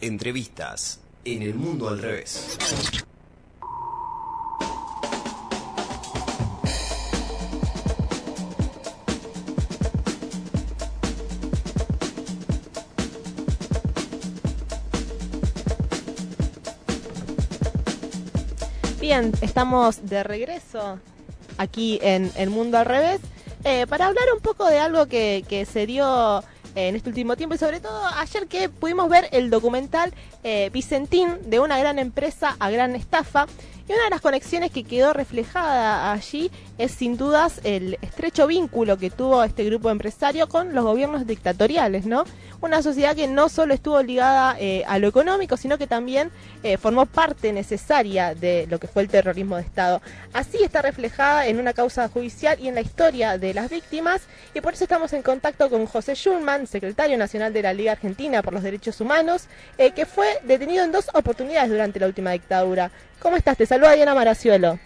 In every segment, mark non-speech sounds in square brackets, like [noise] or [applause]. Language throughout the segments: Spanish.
Entrevistas en el mundo al revés. Bien, estamos de regreso aquí en El Mundo al Revés eh, para hablar un poco de algo que, que se dio en este último tiempo y sobre todo ayer que pudimos ver el documental eh, Vicentín de una gran empresa a gran estafa y una de las conexiones que quedó reflejada allí es sin dudas el estrecho vínculo que tuvo este grupo empresario con los gobiernos dictatoriales, ¿no? una sociedad que no solo estuvo ligada eh, a lo económico, sino que también eh, formó parte necesaria de lo que fue el terrorismo de Estado. Así está reflejada en una causa judicial y en la historia de las víctimas, y por eso estamos en contacto con José Schulman, secretario nacional de la Liga Argentina por los Derechos Humanos, eh, que fue detenido en dos oportunidades durante la última dictadura. ¿Cómo estás? Te saluda Diana Maraciuelo.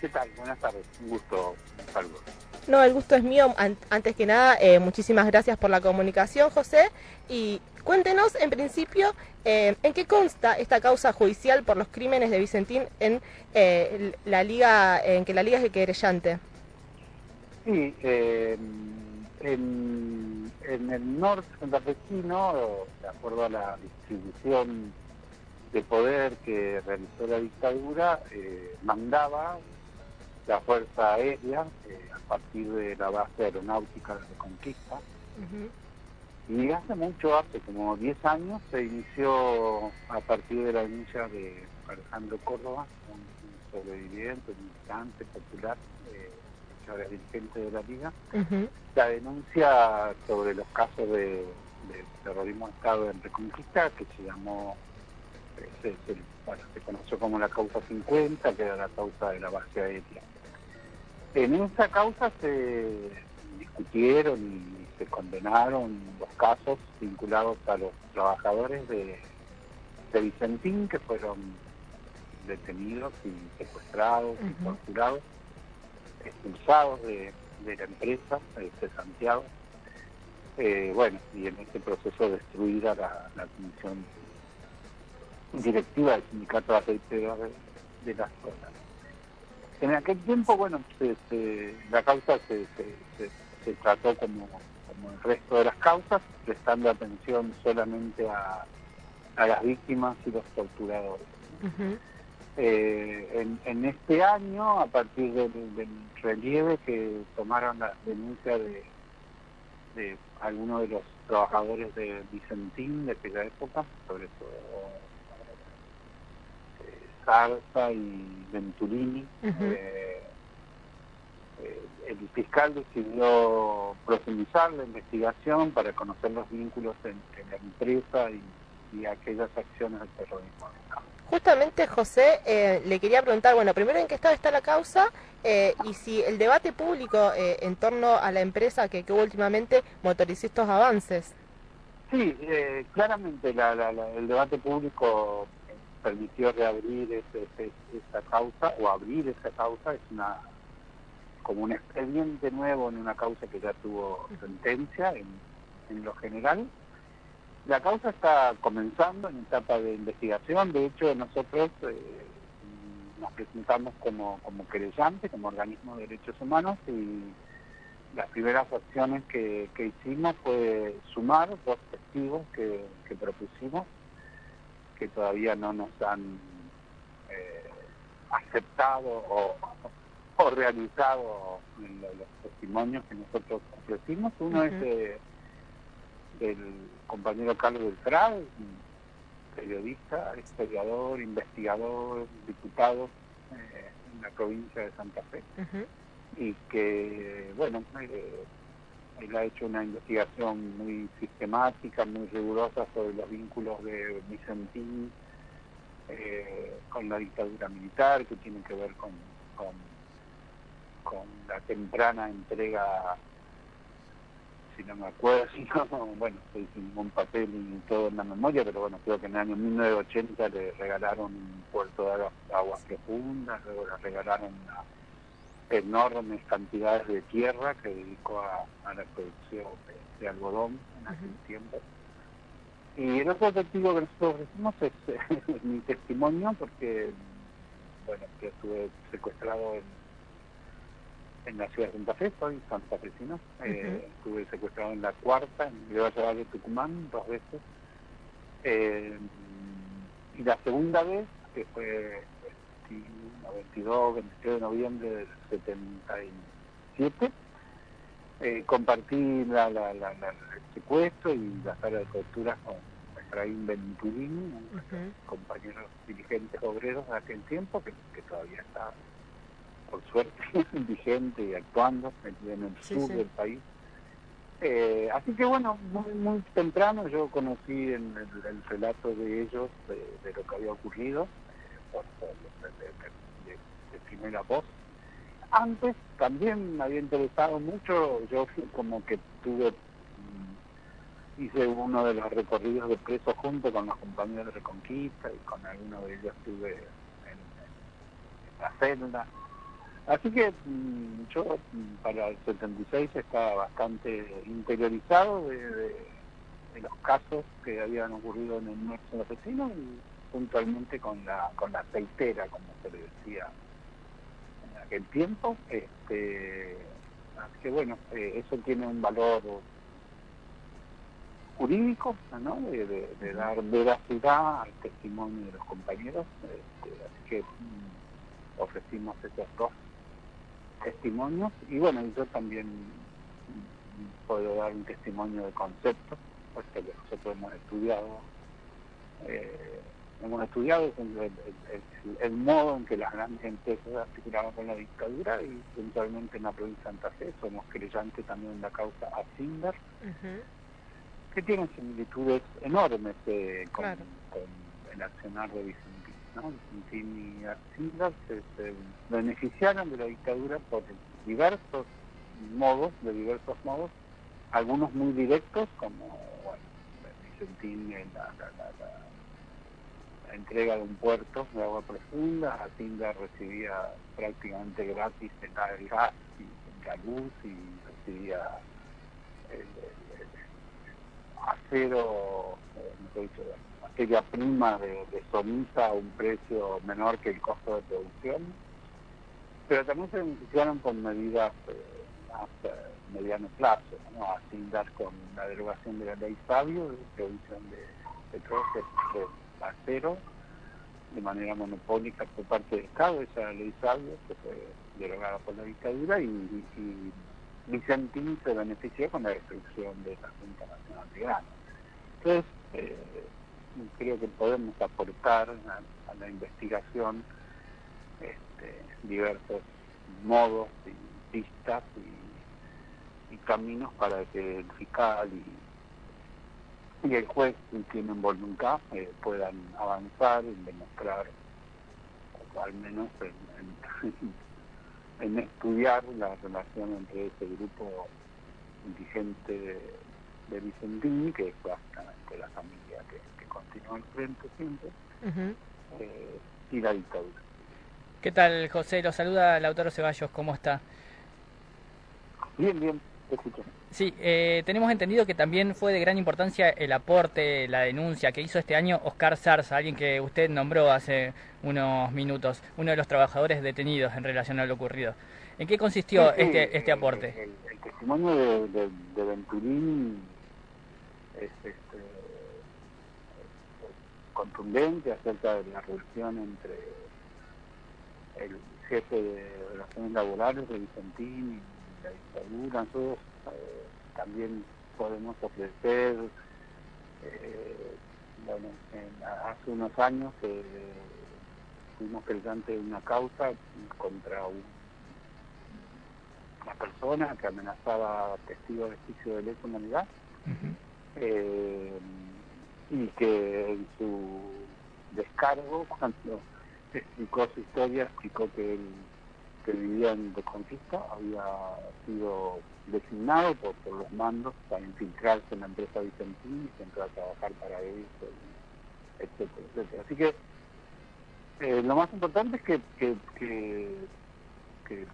¿Qué tal? Buenas tardes. Un gusto. Saludos. No, el gusto es mío. Antes que nada, eh, muchísimas gracias por la comunicación, José. Y cuéntenos, en principio, eh, en qué consta esta causa judicial por los crímenes de Vicentín en eh, la liga, en que la liga es el querellante. Sí, en, el norte santafesino, de acuerdo a la distribución de poder que realizó la dictadura, mandaba la Fuerza Aérea a partir de la base aeronáutica de Reconquista. Y hace mucho, hace como 10 años, se inició a partir de la denuncia de Alejandro Córdoba, un, sobreviviente, un militante popular, eh, ahora dirigente de la Liga, la denuncia sobre los casos de, terrorismo de Estado en Reconquista, que se llamó, se, se conoció como la causa 50, que era la causa de la base aérea. En esa causa se discutieron y se condenaron los casos vinculados a los trabajadores de, Vicentín que fueron detenidos y secuestrados y torturados, expulsados de, la empresa, de Santiago. Eh, bueno, y en ese proceso destruida la, la comisión directiva del sindicato de aceite de, las cosas. En aquel tiempo, bueno, la causa se, trató como, el resto de las causas, prestando atención solamente a, las víctimas y los torturadores. Eh, en, este año, a partir del, relieve que tomaron la denuncia de, de algunos de los trabajadores de Vicentín de aquella época, sobre todo Zarza y Venturini. Eh, eh, el fiscal decidió profundizar la investigación para conocer los vínculos entre la empresa y, aquellas acciones del terrorismo. Justamente, José, eh, le quería preguntar, bueno, primero en qué estado está la causa y si el debate público en torno a la empresa que, últimamente motorizó estos avances. Sí, claramente el debate público permitió reabrir ese, esa causa o abrir esa causa es una como un expediente nuevo en una causa que ya tuvo sentencia en, en lo general. La causa está comenzando en etapa de investigación, de hecho nosotros eh, nos presentamos como, como querellante, como organismo de derechos humanos y las primeras acciones que, que hicimos fue sumar dos testigos que, que propusimos que todavía no nos han eh, aceptado o, realizado los, testimonios que nosotros ofrecimos. Uno es del compañero Carlos Beltrán, periodista, historiador, investigador, diputado eh, en la provincia de Santa Fe. Y que, bueno, eh, él ha hecho una investigación muy sistemática, muy rigurosa sobre los vínculos de Vicentín eh, con la dictadura militar, que tiene que ver con, con, la temprana entrega, si no me acuerdo, si [laughs] no, bueno, estoy sin ningún papel ni todo en la memoria, pero bueno, creo que en el año 1980 le regalaron un puerto de aguas profundas, luego le regalaron una enormes cantidades de tierra que dedicó a, la producción de, algodón en aquel tiempo. Y el otro testigo que nosotros ofrecimos es [laughs] mi testimonio, porque, bueno, yo estuve secuestrado en, en la ciudad de Santa Fe, soy Santa Fecina. Eh, estuve secuestrado en la cuarta, en el Valle de Tucumán, dos veces. Eh, y la segunda vez, que fue 22, 23 de noviembre del 77, eh, compartí la, la, la, el secuestro y la sala de tortura con Efraín Venturini, un compañero dirigentes obreros de aquel tiempo, que, todavía está, por suerte, [laughs] vigente y actuando en el sur del país. Eh, así que bueno, muy, muy temprano yo conocí el, el, relato de ellos, de, lo que había ocurrido, de, de, primera voz. Antes también me había interesado mucho, yo como que tuve, mm, hice uno de los recorridos de presos junto con los compañeros de Reconquista y con alguno de ellos estuve en, en la celda Así que mm, yo mm, para el 76 estaba bastante interiorizado de, los casos que habían ocurrido en el norte asesino y puntualmente con la con la aceitera, como se le decía en aquel tiempo. Este, así que bueno, eh, eso tiene un valor jurídico, ¿no? de, dar veracidad al testimonio de los compañeros. Este, así que mm, ofrecimos esos dos testimonios y bueno, yo también puedo dar un testimonio de concepto, porque nosotros hemos estudiado, eh, hemos estudiado el, modo en que las grandes empresas articulaban con la dictadura y puntualmente en la provincia de Santa Fe somos creyentes también en la causa Asinder, que tienen similitudes enormes eh, con, el accionar de Vicente ¿no? y Arcilas se, beneficiaron de la dictadura por diversos modos, de diversos modos, algunos muy directos, como bueno, Vicentín, la, la, entrega de un puerto de agua profunda, Hacienda recibía prácticamente gratis el gas y la luz y recibía el, acero, eh, dicho, materia prima de, de a un precio menor que el costo de producción, pero también se beneficiaron con medidas eh, a mediano plazo, ¿no? dar con la derogación de la ley Sabio, de producción de petróleo, de acero, de manera monopólica por parte del Estado, esa ley Sabio que fue derogada por la dictadura y, y Vicentín se benefició con la destrucción de la Junta Nacional de Grano. Entonces, eh, creo que podemos aportar a, la investigación este, diversos modos y pistas y, caminos para que el fiscal y, y el juez, si tienen voluntad, eh, puedan avanzar y demostrar, al menos en, estudiar la relación entre ese grupo indigente de, de Vicentini, que es básicamente la familia que continuó al frente siempre, eh, y la dictadura. ¿Qué tal, José? Lo saluda Lautaro Ceballos, ¿cómo está? Bien, bien, te escucho. Sí, eh, tenemos entendido que también fue de gran importancia el aporte, la denuncia que hizo este año Oscar Zarza, alguien que usted nombró hace unos minutos, uno de los trabajadores detenidos en relación a lo ocurrido. ¿En qué consistió este, este aporte? El, testimonio de, de, de Venturín es, este, contundente acerca de la relación entre el jefe de relaciones laborales de Vicentín y dictadura. Nosotros eh, también podemos ofrecer, eh, bueno, hace unos años eh, fuimos presentes de una causa contra una persona que amenazaba testigos de juicio de lesa humanidad y que en su descargo, cuando explicó su historia, explicó que él que vivía en Reconquista había sido designado por, los mandos para infiltrarse en la empresa Vicentín y entrar a trabajar para ellos, etcétera, etcétera. Así que eh, lo más importante es que, que, que,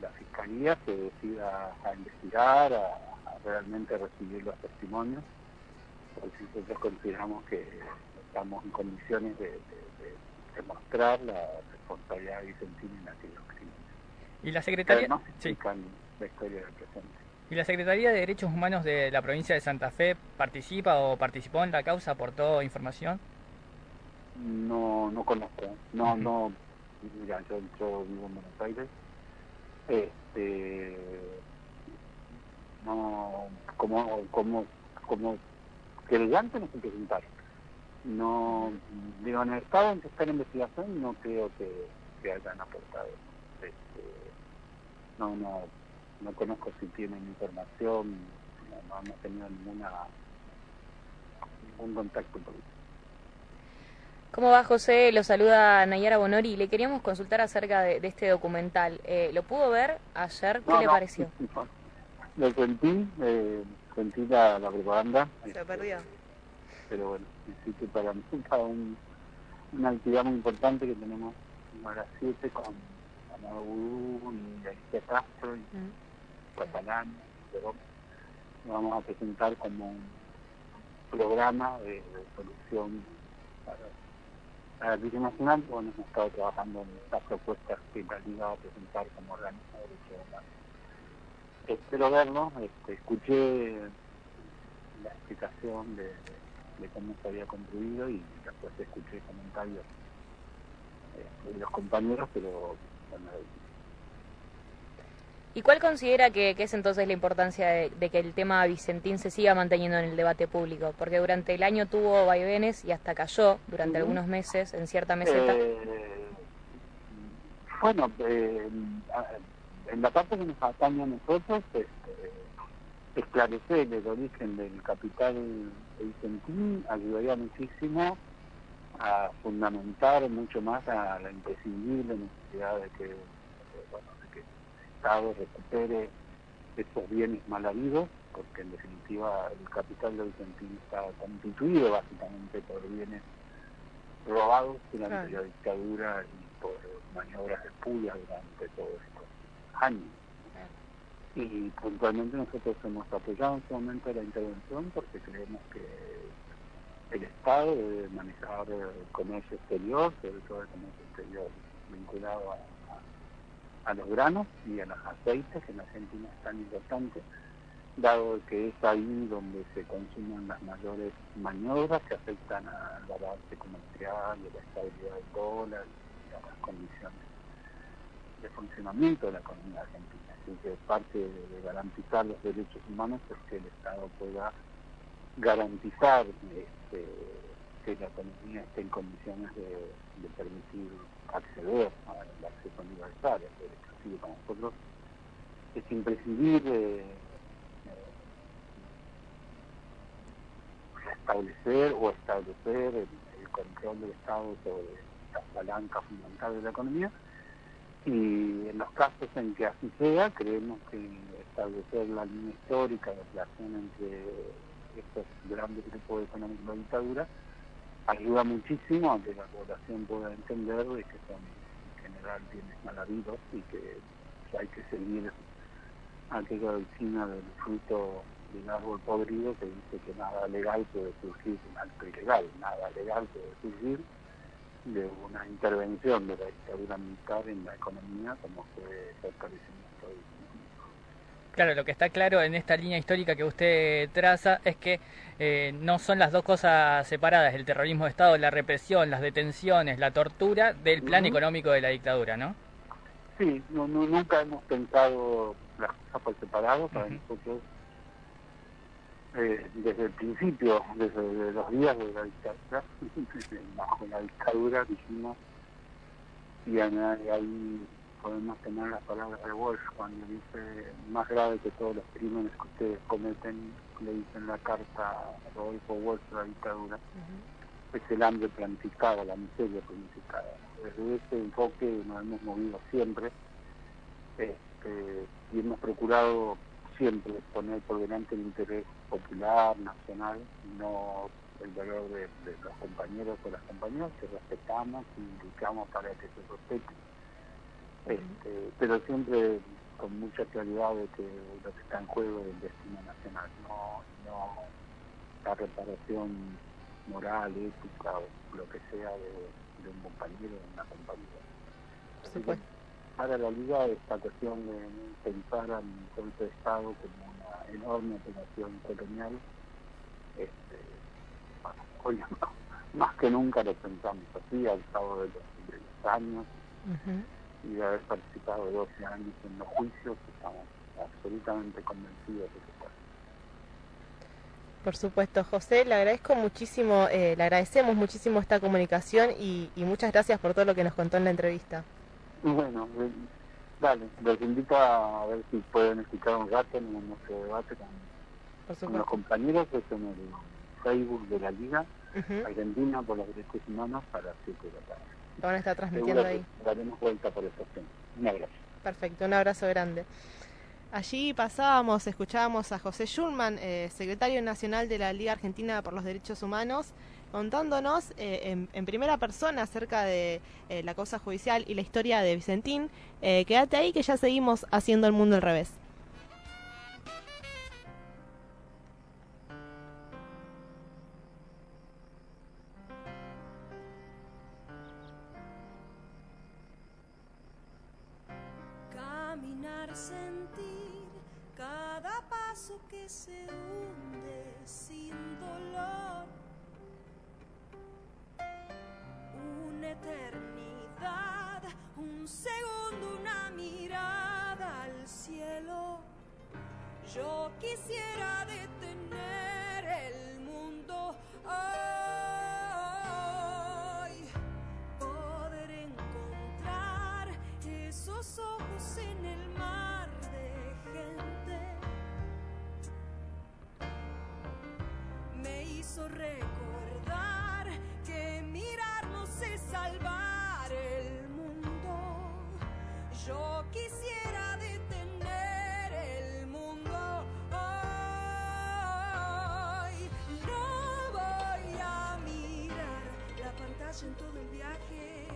la Fiscalía se decida a investigar, a realmente recibir los testimonios porque nosotros consideramos que estamos en condiciones de, demostrar la responsabilidad vicentina en aquellos crímenes. ¿Y la Secretaría? Además, explican la historia del presente. ¿Y la Secretaría de Derechos Humanos de la provincia de Santa Fe participa o participó en la causa, aportó información? No, no conozco. No, no. Mira, yo, yo, vivo en Buenos Aires. Este, no, como, como, como querellante no se presentaron. No, digo, en el estado en que está en investigación no creo que, que hayan aportado. Este, no, no, no conozco si tienen información, no, hemos tenido ninguna ningún contacto por eso. ¿Cómo va José? Lo saluda Nayara Bonori. Le queríamos consultar acerca de, este documental. Eh, ¿Lo pudo ver ayer? ¿Qué le pareció? [laughs] lo sentí, eh, sentí la, propaganda. Se perdió. Pero bueno, sí que para mí es un, una actividad muy importante que tenemos a las 7 con Amado y Alicia Castro y mm. Catalán. Pero vamos a presentar como un programa de, solución para la crisis nacional. Bueno, hemos estado trabajando en estas propuestas que la Liga va a presentar como organismo de derechos humanos espero verlo, este, escuché la explicación de, cómo se había construido y después escuché comentarios eh, de los compañeros, pero bueno, ¿Y cuál considera que, es entonces la importancia de, que el tema Vicentín se siga manteniendo en el debate público? Porque durante el año tuvo vaivenes y hasta cayó durante algunos meses en cierta meseta. Eh, bueno, eh, en la parte que nos atañe a nosotros, este, esclarecer el origen del capital Vicentín ayudaría muchísimo a fundamentar mucho más a la imprescindible necesidad de que, bueno, de que el Estado recupere estos bienes mal habidos, porque en definitiva el capital de Vicentín está constituido básicamente por bienes robados durante la dictadura y por maniobras puya durante todo esto años. Y puntualmente nosotros hemos apoyado en su momento la intervención porque creemos que el Estado debe manejar el comercio exterior, sobre todo el comercio exterior vinculado a, los granos y a los aceites, que en Argentina es tan importante, dado que es ahí donde se consumen las mayores maniobras que afectan al balance comercial y a la estabilidad del dólar y a las condiciones de funcionamiento de la economía argentina. Así que parte de garantizar los derechos humanos es que el Estado pueda garantizar este, que la economía esté en condiciones de, permitir acceder al acceso universal al derecho. Así que para nosotros es imprescindible eh, establecer o establecer el, control del Estado sobre la palanca fundamental de la economía y en los casos en que así sea, creemos que establecer la línea histórica de relación entre estos grandes grupos económicos de la dictadura ayuda muchísimo a que la población pueda entender de que son en general bienes mal habidos y que, hay que seguir aquella vecina del fruto del árbol podrido que dice que nada legal puede surgir de un acto ilegal, nada legal puede surgir de una intervención de la dictadura militar en la economía como fue el establecimiento Claro, lo que está claro en esta línea histórica que usted traza es que eh, no son las dos cosas separadas, el terrorismo de Estado, la represión, las detenciones, la tortura, del plan económico de la dictadura, ¿no? Sí, no, nunca hemos pensado las cosas por separado, para nosotros eh, desde el principio, desde los días de la dictadura, [laughs] bajo la dictadura dijimos, y ahí podemos tener las palabras de Walsh cuando dice, más grave que todos los crímenes que ustedes cometen, le dicen la carta a Rodolfo Walsh de la dictadura, es el hambre planificado, la miseria planificada. Desde ese enfoque nos hemos movido siempre este, y hemos procurado siempre poner por delante el interés popular, nacional, no el valor de, los compañeros o las compañeras que respetamos y indicamos para que se respete. Este, pero siempre con mucha claridad de que lo que está en juego es el destino nacional, no, no, la reparación moral, ética o lo que sea de, un compañero o una compañera. Para la Liga esta cuestión de pensar al golpe de Estado como una enorme operación colonial, este, hoy [laughs] más que nunca lo pensamos así al cabo de los, años y de haber participado 12 años en los juicios, estamos absolutamente convencidos de que puede. Por supuesto, José, le agradezco muchísimo, eh, le agradecemos muchísimo esta comunicación y, muchas gracias por todo lo que nos contó en la entrevista. Bueno, eh, dale, los invito a ver si pueden escuchar un rato en nuestro debate con, los compañeros, que es en el Facebook de la Liga Argentina por los Derechos Humanos a las 7 de la tarde. Lo van a estar transmitiendo ahí. Daremos vuelta por esa tema. Un abrazo. Perfecto, un abrazo grande. Allí pasábamos, escuchábamos a José Schulman, eh, secretario nacional de la Liga Argentina por los Derechos Humanos, contándonos eh, en, primera persona acerca de eh, la causa judicial y la historia de Vicentín. quédate ahí que ya seguimos haciendo el mundo al revés. Recordar que mirarnos es salvar el mundo. Yo quisiera detener el mundo hoy. No voy a mirar la pantalla en todo el viaje.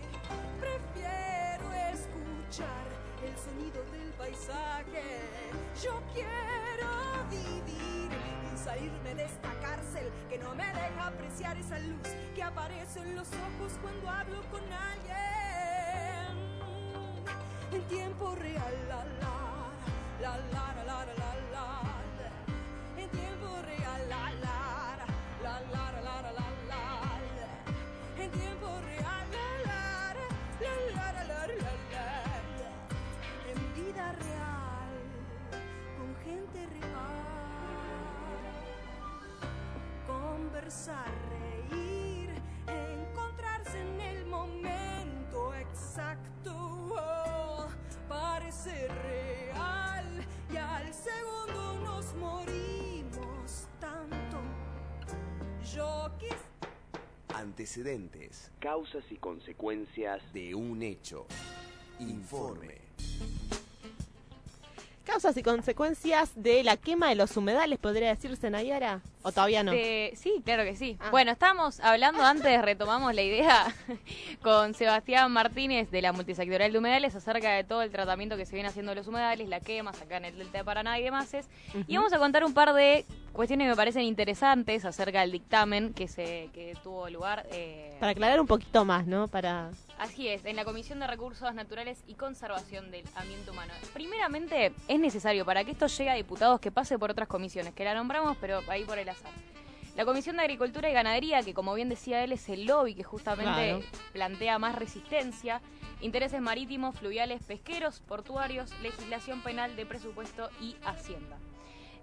Prefiero escuchar el sonido del paisaje. Yo quiero vivir y salirme de esta que no me deja apreciar esa luz que aparece en los ojos cuando hablo con alguien. En tiempo real, Antecedentes, causas y consecuencias de un hecho. Informe causas y consecuencias de la quema de los humedales, podría decirse, Nayara? ¿O todavía no? sí, claro que sí. Ah. Bueno, estábamos hablando antes, retomamos la idea [laughs] con Sebastián Martínez de la multisectorial de humedales acerca de todo el tratamiento que se viene haciendo de los humedales, la quema acá en el Delta de Paraná y demás. Y vamos a contar un par de cuestiones que me parecen interesantes acerca del dictamen que se que tuvo lugar. Eh, Para aclarar un poquito más, ¿no? Para Así es, en la Comisión de Recursos Naturales y Conservación del Ambiente Humano. Primeramente, es necesario para que esto llegue a diputados que pase por otras comisiones, que la nombramos, pero ahí por el azar. La Comisión de Agricultura y Ganadería, que como bien decía él, es el lobby que justamente plantea más resistencia, intereses marítimos, fluviales, pesqueros, portuarios, legislación penal de presupuesto y hacienda.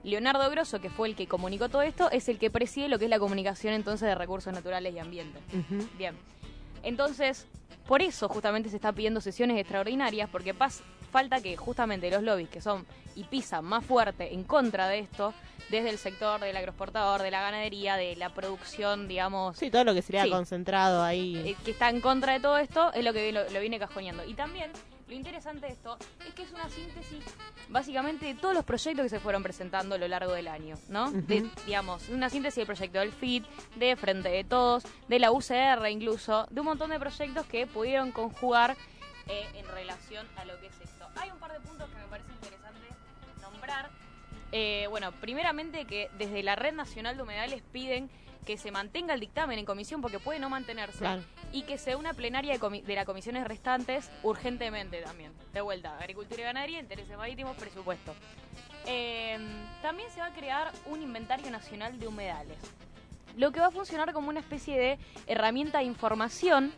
Leonardo Grosso, que fue el que comunicó todo esto, es el que preside lo que es la comunicación entonces de recursos naturales y ambiente. Bien. Entonces, por eso justamente se está pidiendo sesiones extraordinarias, porque falta que justamente los lobbies que son y pisan más fuerte en contra de esto, desde el sector del agroexportador, de la ganadería, de la producción, digamos... Sí, todo lo que sería concentrado ahí. Eh, que está en contra de todo esto, es lo que lo, lo viene cajoneando. Y también lo interesante de esto es que es una síntesis básicamente de todos los proyectos que se fueron presentando a lo largo del año, ¿no? de, digamos, una síntesis del proyecto del FIT, de Frente de Todos, de la UCR incluso, de un montón de proyectos que pudieron conjugar eh, en relación a lo que es esto. Hay un par de puntos que me parece interesante nombrar Eh, bueno, primeramente que desde la Red Nacional de Humedales piden que se mantenga el dictamen en comisión porque puede no mantenerse Claro. y que sea una plenaria de, comi- de las comisiones restantes urgentemente también. De vuelta, agricultura y ganadería, intereses marítimos, presupuesto. Eh, también se va a crear un inventario nacional de humedales, lo que va a funcionar como una especie de herramienta de información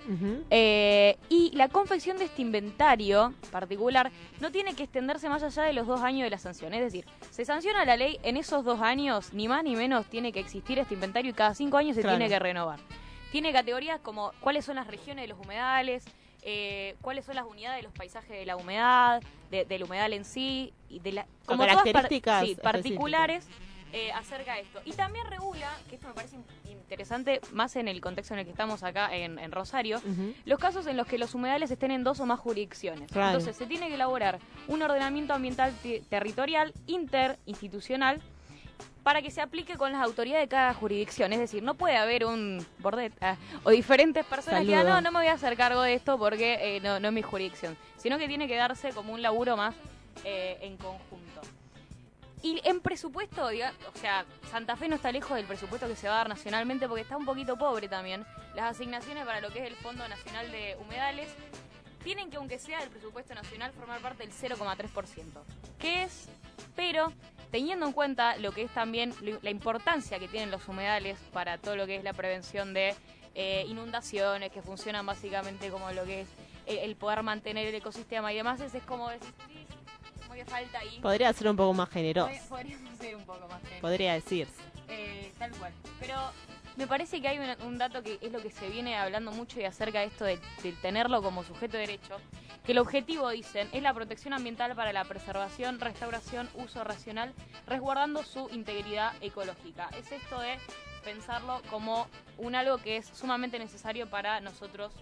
eh, y la confección de este inventario particular no tiene que extenderse más allá de los dos años de la sanción. Es decir, se sanciona la ley, en esos dos años, ni más ni menos, tiene que existir este inventario y cada cinco años se Claro. tiene que renovar. Tiene categorías como cuáles son las regiones de los humedales, eh, cuáles son las unidades de los paisajes de la humedad, de- del humedal en sí, y de la, Con todas par- sí, particulares eh, acerca de esto. Y también regula, que esto me parece in- interesante, más en el contexto en el que estamos acá en, en Rosario, los casos en los que los humedales estén en dos o más jurisdicciones. Claro. Entonces se tiene que elaborar un ordenamiento ambiental te- territorial interinstitucional para que se aplique con las autoridades de cada jurisdicción. Es decir, no puede haber un bordet ah, o diferentes personas que digan, Saludo. no, no me voy a hacer cargo de esto porque eh, no, no es mi jurisdicción, sino que tiene que darse como un laburo más eh, en conjunto. Y en presupuesto, diga- o sea, Santa Fe no está lejos del presupuesto que se va a dar nacionalmente porque está un poquito pobre también. Las asignaciones para lo que es el Fondo Nacional de Humedales tienen que, aunque sea del presupuesto nacional, formar parte del 0,3%. ¿Qué es? Pero teniendo en cuenta lo que es también la importancia que tienen los humedales para todo lo que es la prevención de eh, inundaciones, que funcionan básicamente como lo que es el, el poder mantener el ecosistema y demás, es, es como decir, como que falta ahí. Podría ser un poco más generoso, Pod- Podríamos [laughs] ser un poco más generosos. podría decirse. Eh, tal cual. Pero me parece que hay un, un dato que es lo que se viene hablando mucho y acerca de esto de, de tenerlo como sujeto de derecho, que el objetivo, dicen, es la protección ambiental para la preservación, restauración, uso racional, resguardando su integridad ecológica. Es esto de pensarlo como un algo que es sumamente necesario para nosotros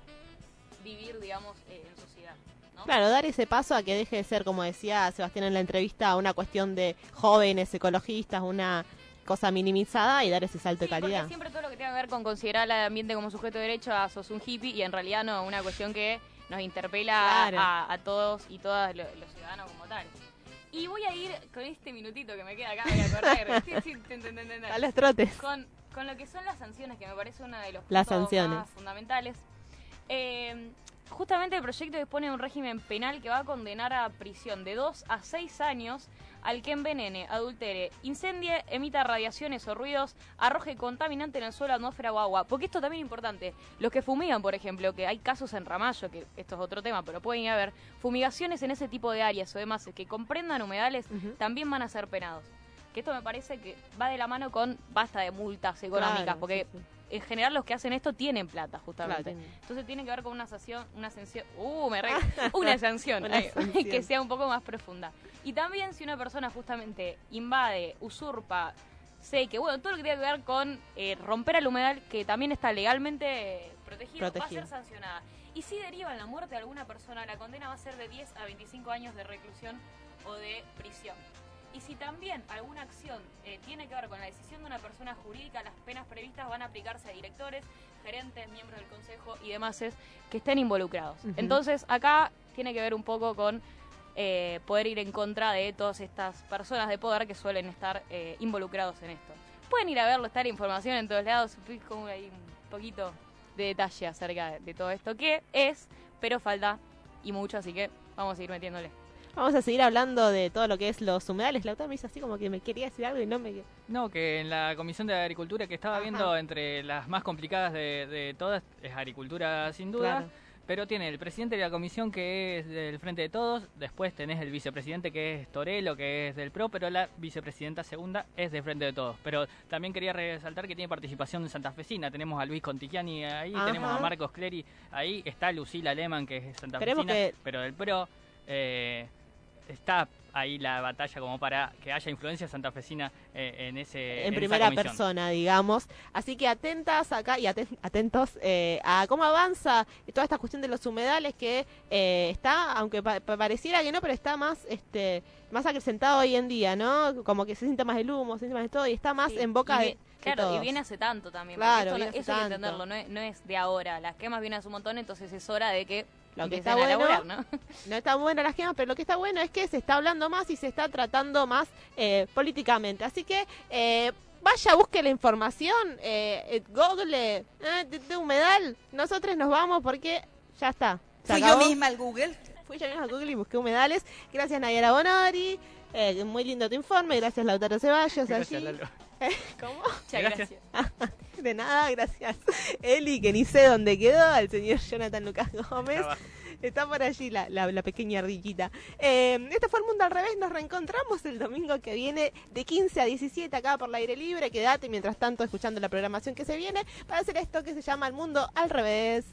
vivir, digamos, eh, en sociedad. ¿No? Claro, dar ese paso a que deje de ser, como decía Sebastián en la entrevista, una cuestión de jóvenes ecologistas, una cosa minimizada y dar ese salto Sí, de calidad. porque siempre todo lo que tenga que ver con considerar al ambiente como sujeto de derecho, a sos un hippie, y en realidad no, una cuestión que nos interpela Claro. a, a todos y todas lo- los ciudadanos como tal. Y voy a ir con este minutito que me queda acá, voy a correr. [laughs] Sí, sí, ten, ten, ten, ten, ten. A los trotes. Con, con lo que son las sanciones, que me parece uno de los Las puntos sanciones. más fundamentales. Eh, justamente el proyecto dispone de un régimen penal que va a condenar a prisión de 2 a 6 años al que envenene, adultere, incendie, emita radiaciones o ruidos, arroje contaminante en el suelo, atmósfera o agua. Porque esto también es importante. Los que fumigan, por ejemplo, que hay casos en Ramallo, que esto es otro tema, pero pueden haber fumigaciones en ese tipo de áreas o demás que comprendan humedales, también van a ser penados. Que esto me parece que va de la mano con basta de multas económicas, Claro, porque sí, sí. En general los que hacen esto tienen plata, justamente. Claro. Entonces tiene que ver con una sanción, una sanción, uh, me re, [laughs] una sanción, Una [laughs] ay, sanción. que sea un poco más profunda. Y también si una persona justamente invade, usurpa, sé que, bueno, todo lo que tiene que ver con eh, romper al humedal, que también está legalmente protegido, Protegido. va a ser sancionada. Y si deriva en la muerte de alguna persona, la condena va a ser de 10 a 25 años de reclusión o de prisión. Y si también alguna acción eh, tiene que ver con la decisión de una persona jurídica, las penas previstas van a aplicarse a directores, gerentes, miembros del consejo y demás es, que estén involucrados. Entonces, acá tiene que ver un poco con eh, poder ir en contra de todas estas personas de poder que suelen estar eh, involucrados en esto. Pueden ir a verlo, está la información en todos lados, como ahí un poquito de detalle acerca de, de todo esto, que es, pero falta y mucho, así que vamos a ir metiéndole. Vamos a seguir hablando de todo lo que es los humedales. Lautaro me hizo así como que me quería decir algo y no me... No, que en la Comisión de Agricultura que estaba Ajá. viendo entre las más complicadas de, de todas es agricultura sin duda, Claro. pero tiene el presidente de la comisión que es del Frente de Todos, después tenés el vicepresidente que es Torelo, que es del PRO, pero la vicepresidenta segunda es del Frente de Todos. Pero también quería resaltar que tiene participación santafesina, tenemos a Luis Contigiani ahí, Ajá. tenemos a Marcos Clery ahí, está Lucila Lehmann que es santafesina, que- pero del PRO... eh, está ahí la batalla como para que haya influencia santafesina eh, en ese en esa primera persona, digamos. Así que atentas acá y aten- atentos eh, a cómo avanza toda esta cuestión de los humedales que eh, está, aunque pa- pa- pareciera que no, pero está más este más acrecentado hoy en día, ¿no? Como que se siente más el humo, se siente más de todo y está más Sí, en boca de, Claro, y viene hace tanto también. Claro, porque esto, viene no- hace eso hay que entenderlo, no es, no es de ahora. Las quemas vienen hace un montón, entonces es hora de que Lo que [laughs] está bueno, ¿no? no están buenas las quemas, pero lo que está bueno es que se está hablando más y se está tratando más eh, políticamente. Así que eh, vaya, busque la información, eh, eh, Google, eh, de, de humedal. Nosotros nos vamos porque ya está. Fui yo misma al Google. Fui yo misma a Google y busqué humedales. Gracias Nayara Bonori. Eh, muy lindo tu informe. Gracias Lautaro Ceballos. Gracias, allí. Lalo. [laughs] ¿Cómo? Muchas Gracias. gracias. [laughs] De nada, gracias. Eli, que ni sé dónde quedó, al señor Jonathan Lucas Gómez. Está por allí la, la, la pequeña ardillita. Eh, este fue el mundo al revés. Nos reencontramos el domingo que viene de 15 a 17 acá por el aire libre. Quédate mientras tanto escuchando la programación que se viene para hacer esto que se llama El mundo al revés.